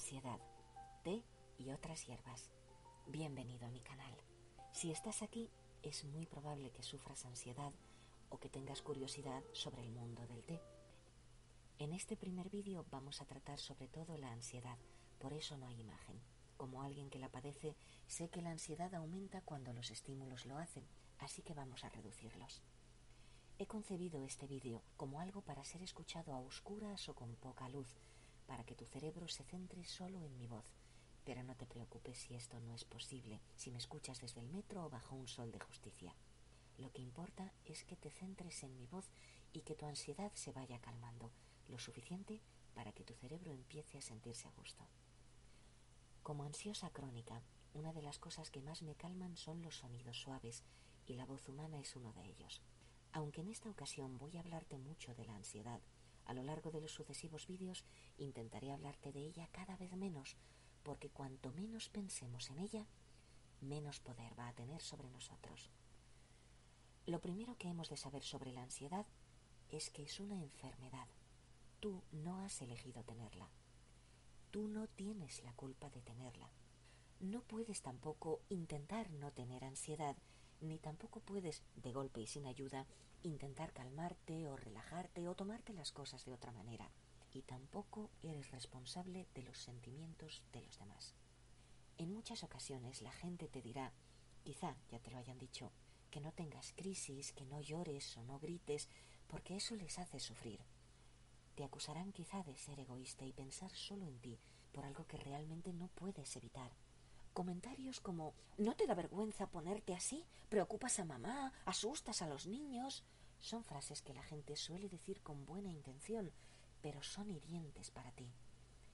Ansiedad, té y otras hierbas. Bienvenido a mi canal. Si estás aquí, es muy probable que sufras ansiedad o que tengas curiosidad sobre el mundo del té. En este primer vídeo vamos a tratar sobre todo la ansiedad, por eso no hay imagen. Como alguien que la padece, sé que la ansiedad aumenta cuando los estímulos lo hacen, así que vamos a reducirlos. He concebido este vídeo como algo para ser escuchado a oscuras o con poca luz, para que tu cerebro se centre solo en mi voz. Pero no te preocupes si esto no es posible, si me escuchas desde el metro o bajo un sol de justicia. Lo que importa es que te centres en mi voz y que tu ansiedad se vaya calmando, lo suficiente para que tu cerebro empiece a sentirse a gusto. Como ansiosa crónica, una de las cosas que más me calman son los sonidos suaves, y la voz humana es uno de ellos. Aunque en esta ocasión voy a hablarte mucho de la ansiedad, a lo largo de los sucesivos vídeos intentaré hablarte de ella cada vez menos, porque cuanto menos pensemos en ella, menos poder va a tener sobre nosotros. Lo primero que hemos de saber sobre la ansiedad es que es una enfermedad. Tú no has elegido tenerla. Tú no tienes la culpa de tenerla. No puedes tampoco intentar no tener ansiedad, ni tampoco puedes, de golpe y sin ayuda, intentar calmarte o relajarte o tomarte las cosas de otra manera. Y tampoco eres responsable de los sentimientos de los demás. En muchas ocasiones la gente te dirá, quizá ya te lo hayan dicho, que no tengas crisis, que no llores o no grites, porque eso les hace sufrir. Te acusarán quizá de ser egoísta y pensar solo en ti, por algo que realmente no puedes evitar. Comentarios como ¿No te da vergüenza ponerte así? ¿Preocupas a mamá? ¿Asustas a los niños? Son frases que la gente suele decir con buena intención, pero son hirientes para ti.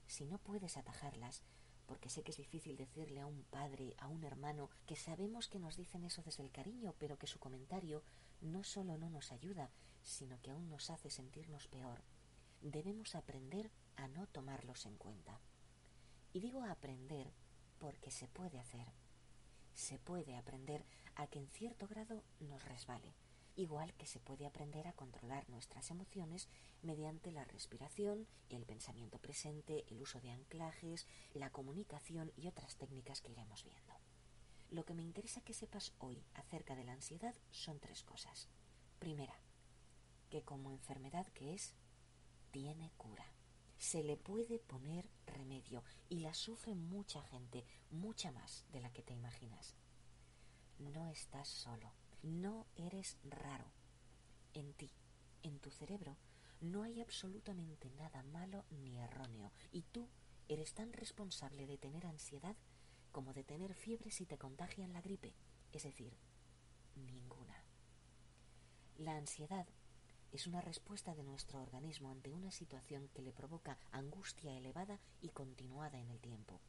Si no puedes atajarlas, porque sé que es difícil decirle a un padre, a un hermano, que sabemos que nos dicen eso desde el cariño, pero que su comentario no solo no nos ayuda, sino que aún nos hace sentirnos peor. Debemos aprender a no tomarlos en cuenta. Y digo aprender porque se puede hacer. Se puede aprender a que en cierto grado nos resbale, igual que se puede aprender a controlar nuestras emociones mediante la respiración, el pensamiento presente, el uso de anclajes, la comunicación y otras técnicas que iremos viendo. Lo que me interesa que sepas hoy acerca de la ansiedad son tres cosas. Primera, que como enfermedad que es, tiene cura se le puede poner remedio y la sufre mucha gente, mucha más de la que te imaginas. No estás solo, no eres raro. En ti, en tu cerebro, no hay absolutamente nada malo ni erróneo y tú eres tan responsable de tener ansiedad como de tener fiebre si te contagian la gripe, es decir, ninguna. La ansiedad es una respuesta de nuestro organismo ante una situación que le provoca angustia elevada y continuada en el tiempo.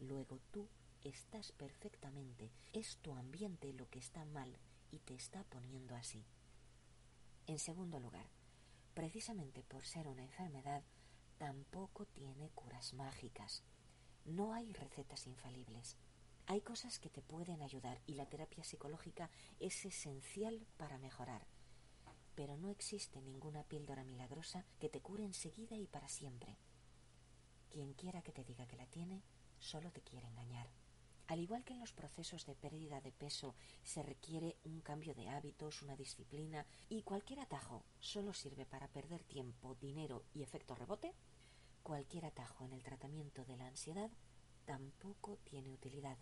Luego tú estás perfectamente, es tu ambiente lo que está mal y te está poniendo así. En segundo lugar, precisamente por ser una enfermedad, tampoco tiene curas mágicas. No hay recetas infalibles. Hay cosas que te pueden ayudar y la terapia psicológica es esencial para mejorar pero no existe ninguna píldora milagrosa que te cure enseguida y para siempre. Quien quiera que te diga que la tiene, solo te quiere engañar. Al igual que en los procesos de pérdida de peso se requiere un cambio de hábitos, una disciplina y cualquier atajo solo sirve para perder tiempo, dinero y efecto rebote, cualquier atajo en el tratamiento de la ansiedad tampoco tiene utilidad.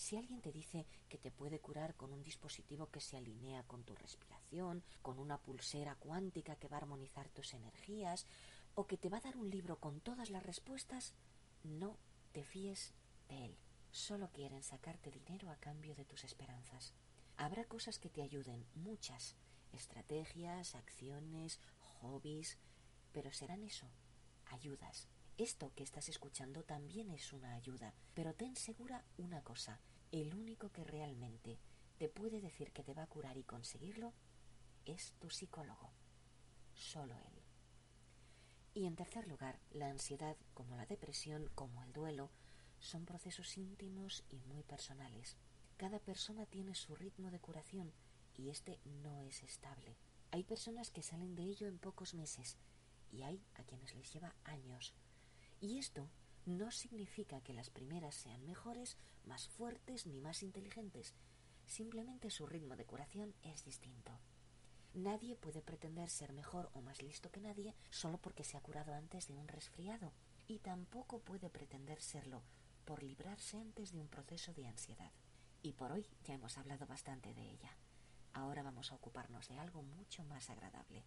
Si alguien te dice que te puede curar con un dispositivo que se alinea con tu respiración, con una pulsera cuántica que va a armonizar tus energías, o que te va a dar un libro con todas las respuestas, no te fíes de él. Solo quieren sacarte dinero a cambio de tus esperanzas. Habrá cosas que te ayuden, muchas, estrategias, acciones, hobbies, pero serán eso, ayudas. Esto que estás escuchando también es una ayuda, pero ten segura una cosa, el único que realmente te puede decir que te va a curar y conseguirlo es tu psicólogo, solo él. Y en tercer lugar, la ansiedad, como la depresión, como el duelo, son procesos íntimos y muy personales. Cada persona tiene su ritmo de curación y este no es estable. Hay personas que salen de ello en pocos meses y hay a quienes les lleva años. Y esto no significa que las primeras sean mejores, más fuertes ni más inteligentes. Simplemente su ritmo de curación es distinto. Nadie puede pretender ser mejor o más listo que nadie solo porque se ha curado antes de un resfriado, y tampoco puede pretender serlo por librarse antes de un proceso de ansiedad. Y por hoy ya hemos hablado bastante de ella. Ahora vamos a ocuparnos de algo mucho más agradable.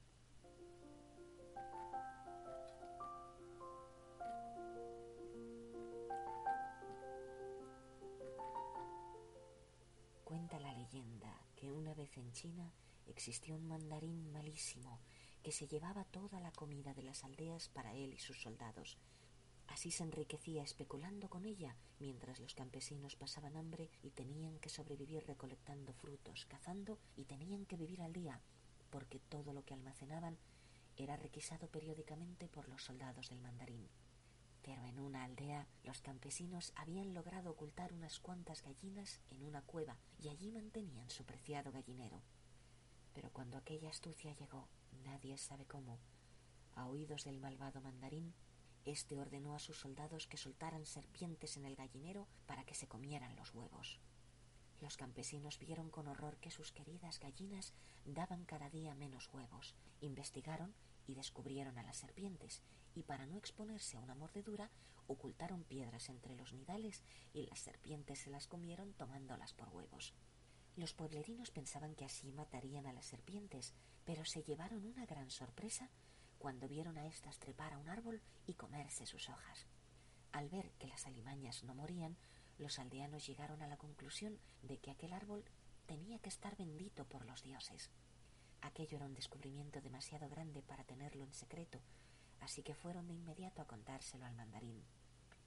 Leyenda que una vez en China existió un mandarín malísimo que se llevaba toda la comida de las aldeas para él y sus soldados. Así se enriquecía especulando con ella, mientras los campesinos pasaban hambre y tenían que sobrevivir recolectando frutos, cazando y tenían que vivir al día, porque todo lo que almacenaban era requisado periódicamente por los soldados del mandarín. Pero en una aldea los campesinos habían logrado ocultar unas cuantas gallinas en una cueva y allí mantenían su preciado gallinero. Pero cuando aquella astucia llegó, nadie sabe cómo, a oídos del malvado mandarín, éste ordenó a sus soldados que soltaran serpientes en el gallinero para que se comieran los huevos. Los campesinos vieron con horror que sus queridas gallinas daban cada día menos huevos. Investigaron y descubrieron a las serpientes, y para no exponerse a una mordedura, ocultaron piedras entre los nidales y las serpientes se las comieron tomándolas por huevos. Los pueblerinos pensaban que así matarían a las serpientes, pero se llevaron una gran sorpresa cuando vieron a éstas trepar a un árbol y comerse sus hojas. Al ver que las alimañas no morían, los aldeanos llegaron a la conclusión de que aquel árbol tenía que estar bendito por los dioses. Aquello era un descubrimiento demasiado grande para tenerlo en secreto, así que fueron de inmediato a contárselo al mandarín.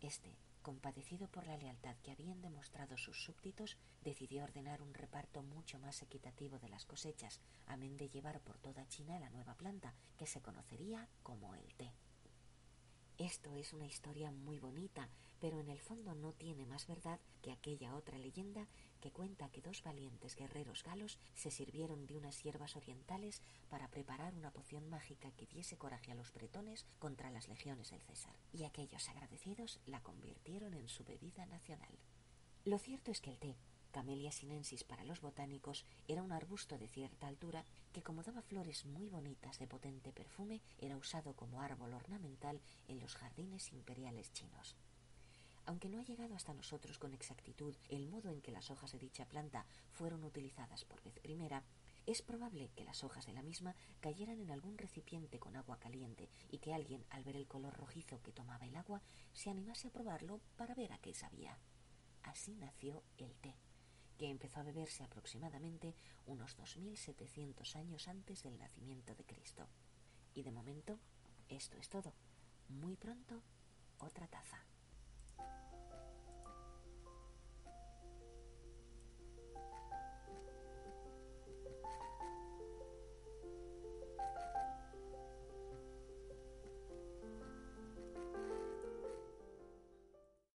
Este, compadecido por la lealtad que habían demostrado sus súbditos, decidió ordenar un reparto mucho más equitativo de las cosechas, amén de llevar por toda China la nueva planta, que se conocería como el té. Esto es una historia muy bonita, pero en el fondo no tiene más verdad que aquella otra leyenda que cuenta que dos valientes guerreros galos se sirvieron de unas hierbas orientales para preparar una poción mágica que diese coraje a los bretones contra las legiones del César, y aquellos agradecidos la convirtieron en su bebida nacional. Lo cierto es que el té, Camellia sinensis para los botánicos, era un arbusto de cierta altura que como daba flores muy bonitas de potente perfume, era usado como árbol ornamental en los jardines imperiales chinos. Aunque no ha llegado hasta nosotros con exactitud el modo en que las hojas de dicha planta fueron utilizadas por vez primera, es probable que las hojas de la misma cayeran en algún recipiente con agua caliente y que alguien, al ver el color rojizo que tomaba el agua, se animase a probarlo para ver a qué sabía. Así nació el té, que empezó a beberse aproximadamente unos 2700 años antes del nacimiento de Cristo. Y de momento, esto es todo. Muy pronto, otra.